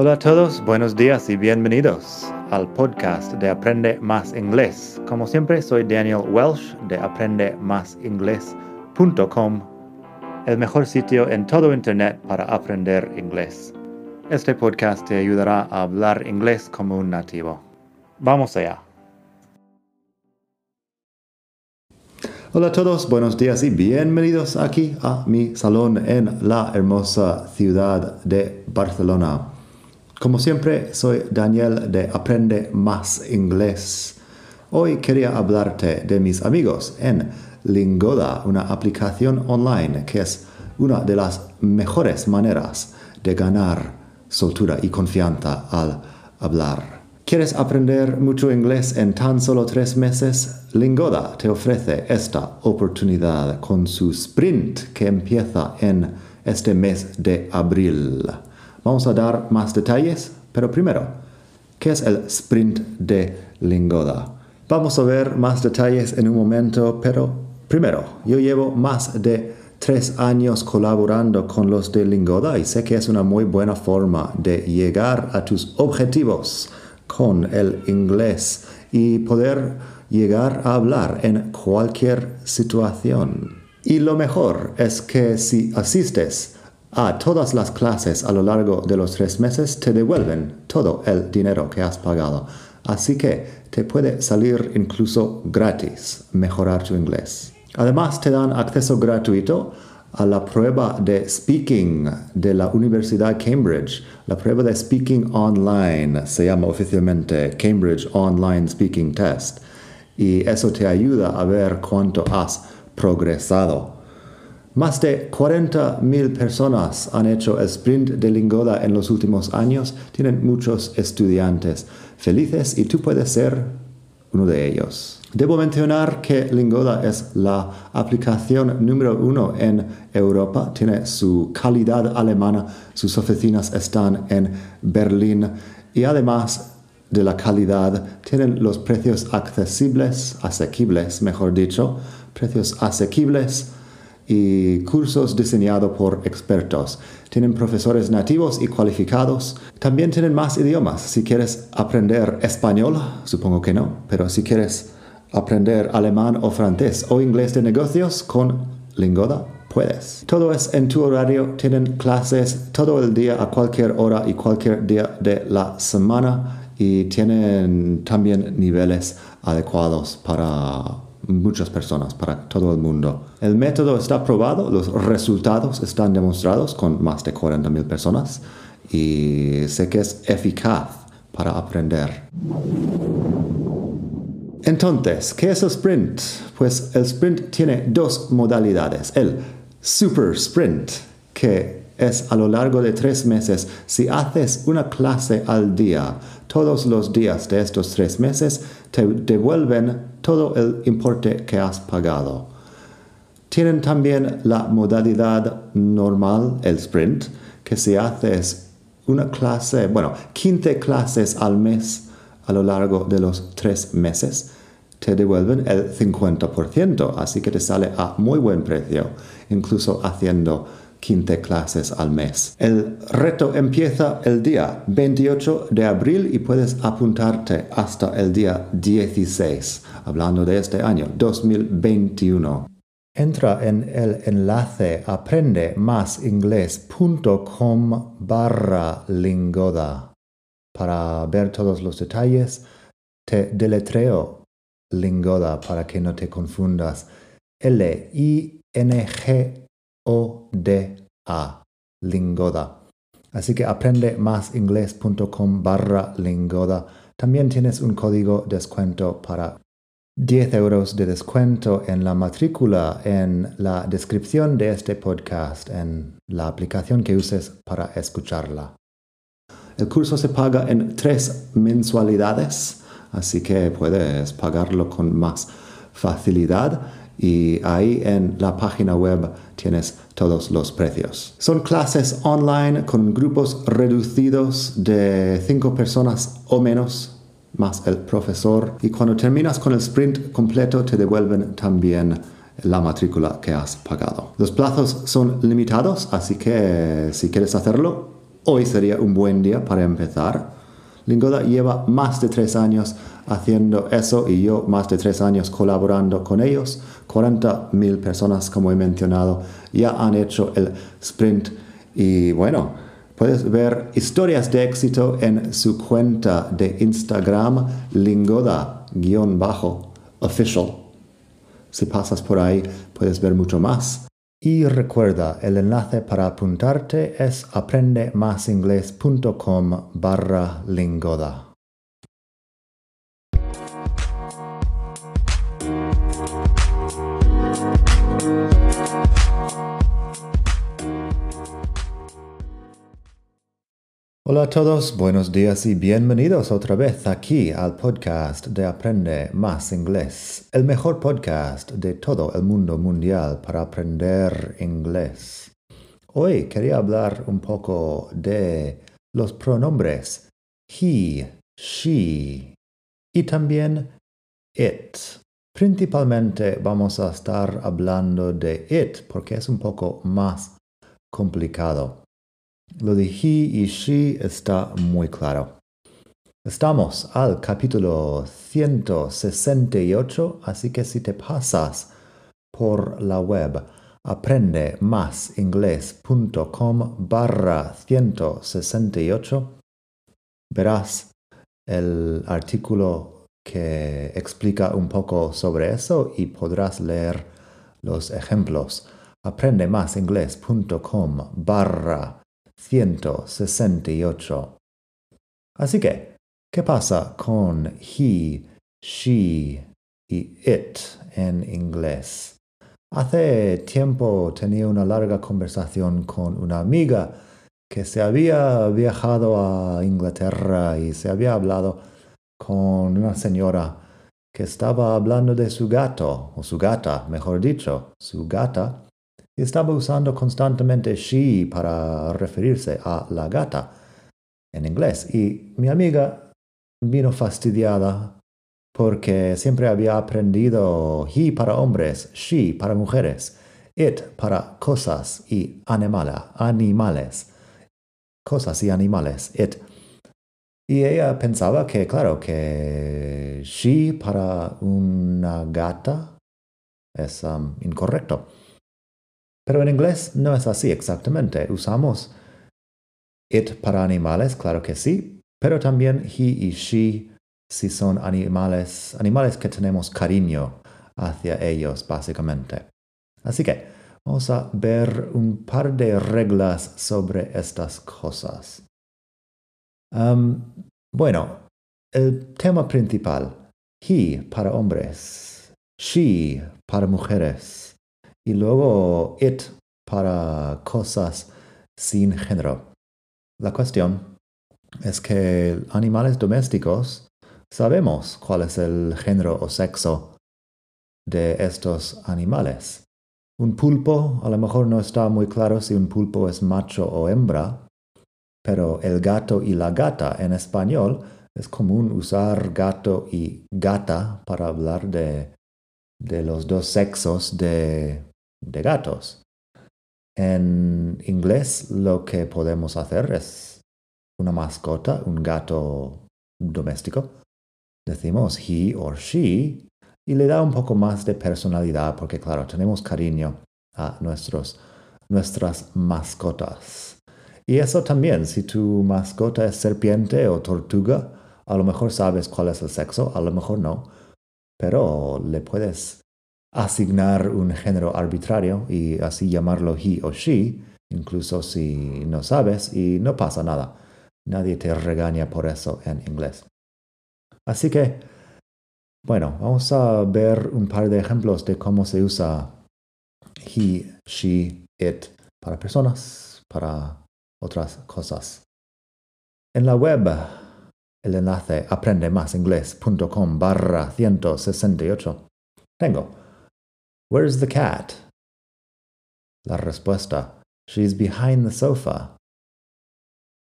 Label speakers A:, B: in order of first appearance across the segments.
A: Hola a todos, buenos días y bienvenidos al podcast de Aprende Más Inglés. Como siempre, soy Daniel Welsh de aprendemásinglés.com, el mejor sitio en todo Internet para aprender inglés. Este podcast te ayudará a hablar inglés como un nativo. Vamos allá. Hola a todos, buenos días y bienvenidos aquí a mi salón en la hermosa ciudad de Barcelona. Como siempre, soy Daniel de Aprende Más Inglés. Hoy quería hablarte de mis amigos en Lingoda, una aplicación online que es una de las mejores maneras de ganar soltura y confianza al hablar. ¿Quieres aprender mucho inglés en tan solo tres meses? Lingoda te ofrece esta oportunidad con su sprint que empieza en este mes de abril. Vamos a dar más detalles, pero primero, ¿qué es el sprint de Lingoda? Vamos a ver más detalles en un momento, pero primero, yo llevo más de tres años colaborando con los de Lingoda y sé que es una muy buena forma de llegar a tus objetivos con el inglés y poder llegar a hablar en cualquier situación. Y lo mejor es que si asistes a todas las clases a lo largo de los tres meses te devuelven todo el dinero que has pagado. Así que te puede salir incluso gratis mejorar tu inglés. Además te dan acceso gratuito a la prueba de speaking de la Universidad Cambridge. La prueba de speaking online se llama oficialmente Cambridge Online Speaking Test. Y eso te ayuda a ver cuánto has progresado. Más de 40.000 personas han hecho sprint de Lingoda en los últimos años. Tienen muchos estudiantes felices y tú puedes ser uno de ellos. Debo mencionar que Lingoda es la aplicación número uno en Europa. Tiene su calidad alemana. Sus oficinas están en Berlín y además de la calidad tienen los precios accesibles, asequibles, mejor dicho, precios asequibles y cursos diseñados por expertos. Tienen profesores nativos y cualificados. También tienen más idiomas. Si quieres aprender español, supongo que no, pero si quieres aprender alemán o francés o inglés de negocios con Lingoda, puedes. Todo es en tu horario. Tienen clases todo el día a cualquier hora y cualquier día de la semana y tienen también niveles adecuados para muchas personas, para todo el mundo. El método está probado, los resultados están demostrados con más de 40.000 personas y sé que es eficaz para aprender. Entonces, ¿qué es el sprint? Pues el sprint tiene dos modalidades. El super sprint, que es a lo largo de tres meses. Si haces una clase al día, todos los días de estos tres meses, te devuelven todo el importe que has pagado. Tienen también la modalidad normal, el sprint, que si haces una clase, bueno, 15 clases al mes a lo largo de los tres meses, te devuelven el 50%, así que te sale a muy buen precio, incluso haciendo 15 clases al mes. El reto empieza el día 28 de abril y puedes apuntarte hasta el día 16, hablando de este año 2021. Entra en el enlace aprendemasingles.com barra lingoda para ver todos los detalles. Te deletreo lingoda para que no te confundas. L-I-N-G o-D-A, Lingoda. Así que aprende más inglés.com barra Lingoda. También tienes un código descuento para 10 euros de descuento en la matrícula en la descripción de este podcast en la aplicación que uses para escucharla. El curso se paga en tres mensualidades, así que puedes pagarlo con más facilidad y ahí en la página web tienes todos los precios. Son clases online con grupos reducidos de cinco personas o menos más el profesor y cuando terminas con el sprint completo te devuelven también la matrícula que has pagado. Los plazos son limitados, así que si quieres hacerlo, hoy sería un buen día para empezar. Lingoda lleva más de tres años haciendo eso y yo más de tres años colaborando con ellos. 40 mil personas, como he mencionado, ya han hecho el sprint y bueno, puedes ver historias de éxito en su cuenta de Instagram lingoda-official. Si pasas por ahí, puedes ver mucho más. Y recuerda, el enlace para apuntarte es aprendemasingles.com barra lingoda. Hola a todos, buenos días y bienvenidos otra vez aquí al podcast de Aprende Más Inglés, el mejor podcast de todo el mundo mundial para aprender inglés. Hoy quería hablar un poco de los pronombres he, she y también it. Principalmente vamos a estar hablando de it porque es un poco más complicado. Lo de he y she está muy claro. Estamos al capítulo 168, así que si te pasas por la web aprendemasingles.com barra 168, verás el artículo que explica un poco sobre eso y podrás leer los ejemplos. aprendemasingles.com barra 168. Así que, ¿qué pasa con he, she y it en inglés? Hace tiempo tenía una larga conversación con una amiga que se había viajado a Inglaterra y se había hablado con una señora que estaba hablando de su gato, o su gata, mejor dicho, su gata, estaba usando constantemente she para referirse a la gata en inglés. Y mi amiga vino fastidiada porque siempre había aprendido he para hombres, she para mujeres, it para cosas y animala, animales. Cosas y animales, it. Y ella pensaba que, claro, que she para una gata es um, incorrecto. Pero en inglés no es así exactamente. Usamos it para animales, claro que sí, pero también he y she si son animales, animales que tenemos cariño hacia ellos, básicamente. Así que vamos a ver un par de reglas sobre estas cosas. Um, bueno, el tema principal, he para hombres, she para mujeres y luego it para cosas sin género. La cuestión es que animales domésticos sabemos cuál es el género o sexo de estos animales. Un pulpo, a lo mejor no está muy claro si un pulpo es macho o hembra, pero el gato y la gata en español es común usar gato y gata para hablar de, de los dos sexos de, de gatos. En inglés lo que podemos hacer es una mascota, un gato doméstico. Decimos he or she y le da un poco más de personalidad porque claro, tenemos cariño a nuestros, nuestras mascotas. Y eso también, si tu mascota es serpiente o tortuga, a lo mejor sabes cuál es el sexo, a lo mejor no, pero le puedes asignar un género arbitrario y así llamarlo he o she, incluso si no sabes y no pasa nada. Nadie te regaña por eso en inglés. Así que, bueno, vamos a ver un par de ejemplos de cómo se usa he, she, it para personas, para otras cosas. En la web, el enlace aprendemasingles.com barra 168, tengo Where's the cat? La respuesta. She's behind the sofa.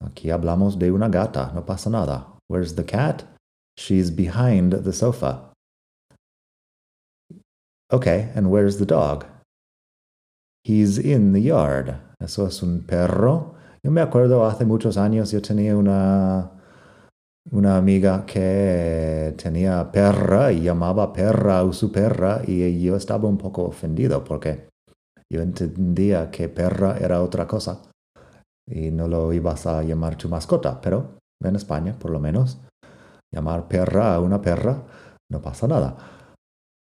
A: Aquí hablamos de una gata, no pasa nada. Where's the cat? She's behind the sofa. Okay, and where's the dog? He's in the yard. Eso es un perro Yo me acuerdo hace muchos años yo tenía una, una amiga que tenía perra y llamaba perra o su perra y yo estaba un poco ofendido porque yo entendía que perra era otra cosa y no lo ibas a llamar tu mascota, pero en España por lo menos llamar perra a una perra no pasa nada.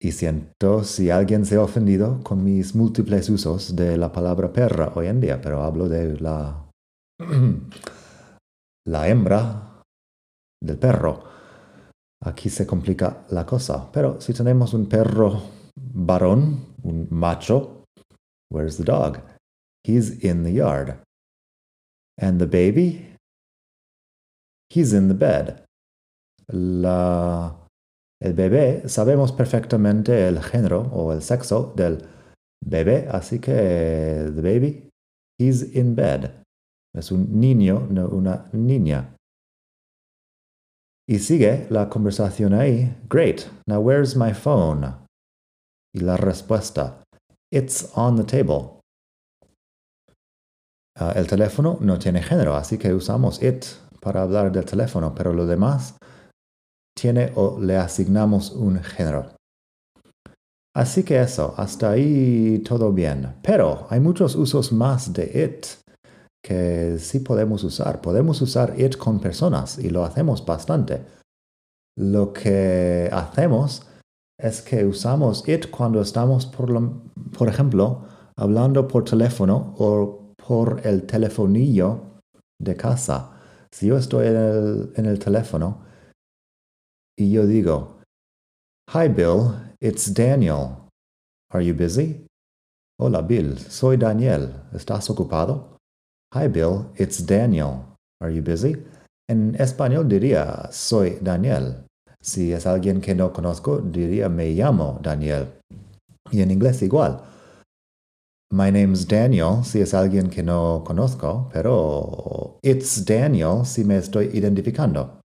A: Y siento si alguien se ha ofendido con mis múltiples usos de la palabra perra hoy en día, pero hablo de la, la hembra del perro. Aquí se complica la cosa. Pero si tenemos un perro varón, un macho, where's the dog? He's in the yard. And the baby? He's in the bed. La el bebé, sabemos perfectamente el género o el sexo del bebé, así que the baby, he's in bed. Es un niño, no una niña. Y sigue la conversación ahí. Great. Now where's my phone? Y la respuesta. It's on the table. Uh, el teléfono no tiene género, así que usamos it para hablar del teléfono, pero lo demás tiene o le asignamos un género. Así que eso, hasta ahí todo bien. Pero hay muchos usos más de it que sí podemos usar. Podemos usar it con personas y lo hacemos bastante. Lo que hacemos es que usamos it cuando estamos, por, por ejemplo, hablando por teléfono o por el telefonillo de casa. Si yo estoy en el, en el teléfono, y yo digo, Hi Bill, it's Daniel. Are you busy? Hola Bill, soy Daniel. ¿Estás ocupado? Hi Bill, it's Daniel. Are you busy? En español diría, soy Daniel. Si es alguien que no conozco, diría, me llamo Daniel. Y en inglés igual. My name's Daniel si es alguien que no conozco, pero it's Daniel si me estoy identificando.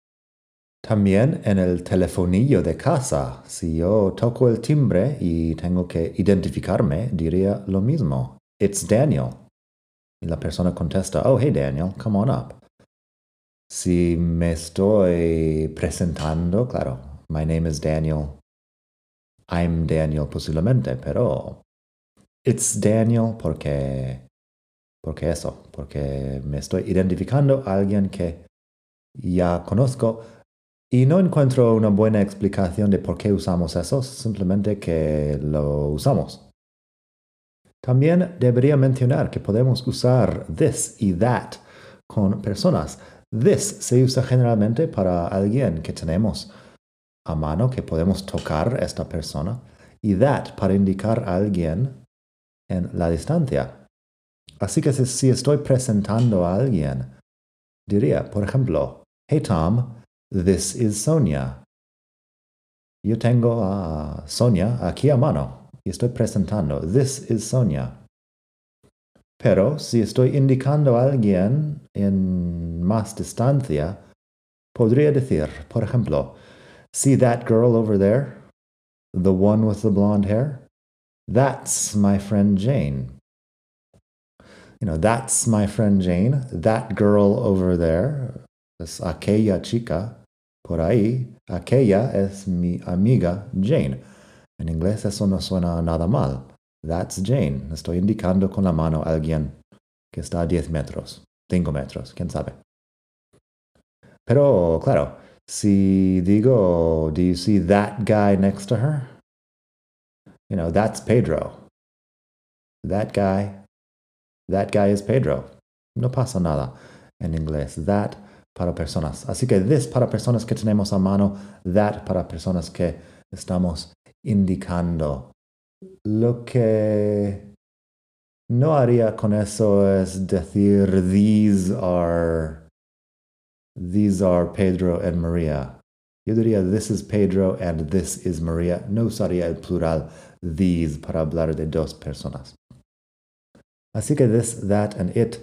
A: También en el telefonillo de casa, si yo toco el timbre y tengo que identificarme, diría lo mismo. It's Daniel. Y la persona contesta, oh, hey Daniel, come on up. Si me estoy presentando, claro, my name is Daniel. I'm Daniel posiblemente, pero it's Daniel porque, porque eso, porque me estoy identificando a alguien que ya conozco y no encuentro una buena explicación de por qué usamos eso, simplemente que lo usamos. También debería mencionar que podemos usar this y that con personas. This se usa generalmente para alguien que tenemos a mano, que podemos tocar esta persona, y that para indicar a alguien en la distancia. Así que si estoy presentando a alguien, diría, por ejemplo, Hey Tom, This is Sonia. Yo tengo a Sonia aquí a mano y estoy presentando. This is Sonia. Pero si estoy indicando a alguien en más distancia, podría decir, por ejemplo, See that girl over there? The one with the blonde hair? That's my friend Jane. You know, that's my friend Jane. That girl over there es aquella chica por ahí, aquella es mi amiga Jane. En inglés eso no suena nada mal. That's Jane. Estoy indicando con la mano a alguien que está a 10 metros, 5 metros, quién sabe. Pero, claro, si digo, do you see that guy next to her? You know, that's Pedro. That guy, that guy is Pedro. No pasa nada en inglés. That para personas. Así que this para personas que tenemos a mano, that para personas que estamos indicando. Lo que no haría con eso es decir these are these are Pedro and Maria. Yo diría this is Pedro and this is Maria. No usaría el plural these para hablar de dos personas. Así que this, that and it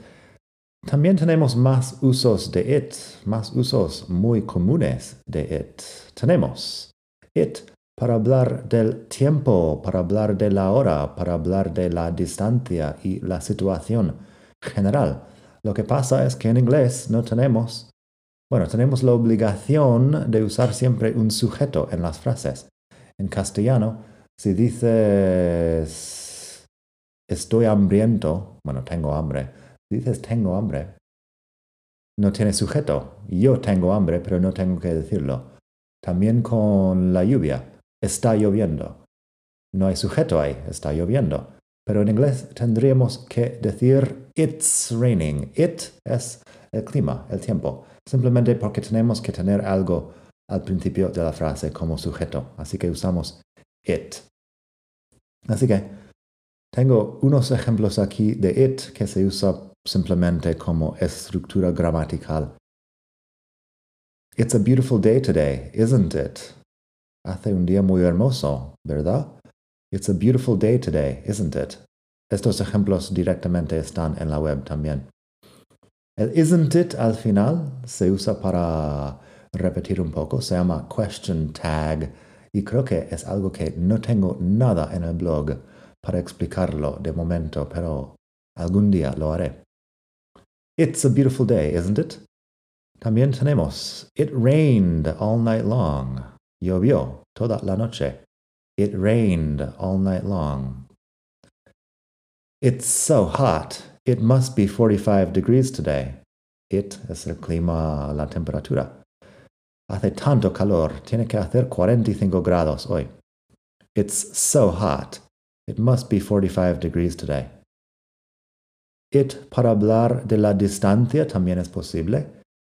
A: también tenemos más usos de it, más usos muy comunes de it. Tenemos it para hablar del tiempo, para hablar de la hora, para hablar de la distancia y la situación general. Lo que pasa es que en inglés no tenemos, bueno, tenemos la obligación de usar siempre un sujeto en las frases. En castellano, si dices estoy hambriento, bueno, tengo hambre, dices tengo hambre, no tiene sujeto. Yo tengo hambre, pero no tengo que decirlo. También con la lluvia, está lloviendo. No hay sujeto ahí, está lloviendo. Pero en inglés tendríamos que decir it's raining. It es el clima, el tiempo. Simplemente porque tenemos que tener algo al principio de la frase como sujeto. Así que usamos it. Así que tengo unos ejemplos aquí de it que se usa simplemente como estructura gramatical. It's a beautiful day today, isn't it? Hace un día muy hermoso, ¿verdad? It's a beautiful day today, isn't it? Estos ejemplos directamente están en la web también. El isn't it al final se usa para repetir un poco, se llama question tag y creo que es algo que no tengo nada en el blog para explicarlo de momento, pero algún día lo haré. It's a beautiful day, isn't it? También tenemos It rained all night long. Llovió toda la noche. It rained all night long. It's so hot. It must be 45 degrees today. It es el clima, la temperatura. Hace tanto calor. Tiene que hacer 45 grados hoy. It's so hot. It must be 45 degrees today. It para hablar de la distancia también es posible.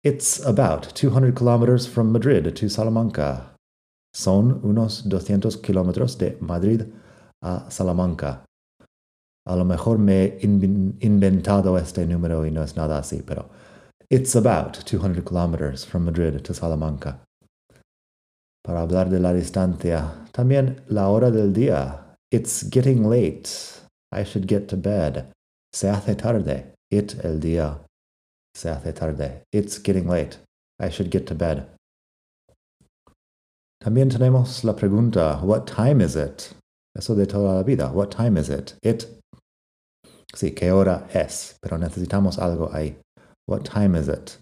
A: It's about 200 kilometers from Madrid to Salamanca. Son unos 200 kilómetros de Madrid a Salamanca. A lo mejor me he inventado este número y no es nada así, pero it's about 200 kilometers from Madrid to Salamanca. Para hablar de la distancia, también la hora del día. It's getting late. I should get to bed. Se hace tarde. It el día. Se hace tarde. It's getting late. I should get to bed. También tenemos la pregunta, what time is it? Eso de toda la vida. What time is it? It. Sí, ¿qué hora es? Pero necesitamos algo ahí. What time is it?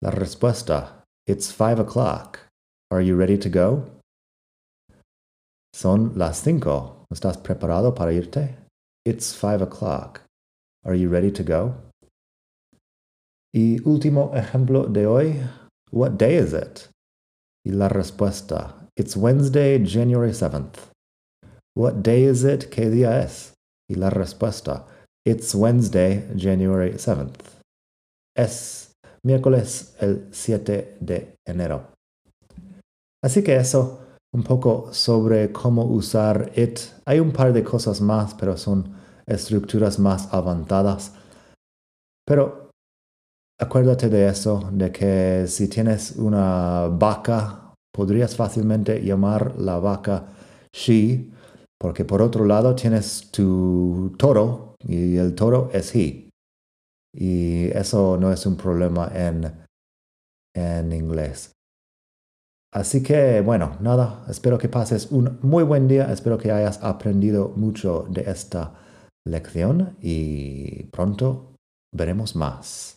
A: La respuesta, it's five o'clock. Are you ready to go? Son las cinco. ¿Estás preparado para irte? It's five o'clock. Are you ready to go? Y último ejemplo de hoy, what day is it? Y la respuesta, It's Wednesday, January 7th. What day is it? ¿Qué día es? Y la respuesta, It's Wednesday, January 7th. Es miércoles el 7 de enero. Así que eso, un poco sobre cómo usar it. Hay un par de cosas más, pero son estructuras más avanzadas. Pero Acuérdate de eso, de que si tienes una vaca, podrías fácilmente llamar la vaca she, porque por otro lado tienes tu toro y el toro es he. Y eso no es un problema en, en inglés. Así que bueno, nada, espero que pases un muy buen día, espero que hayas aprendido mucho de esta lección y pronto veremos más.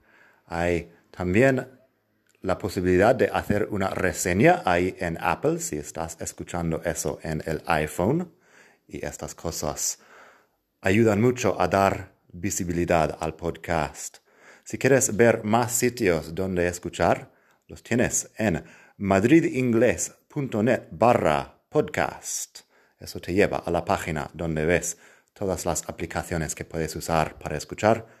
A: Hay también la posibilidad de hacer una reseña ahí en Apple si estás escuchando eso en el iPhone. Y estas cosas ayudan mucho a dar visibilidad al podcast. Si quieres ver más sitios donde escuchar, los tienes en madridingles.net barra podcast. Eso te lleva a la página donde ves todas las aplicaciones que puedes usar para escuchar.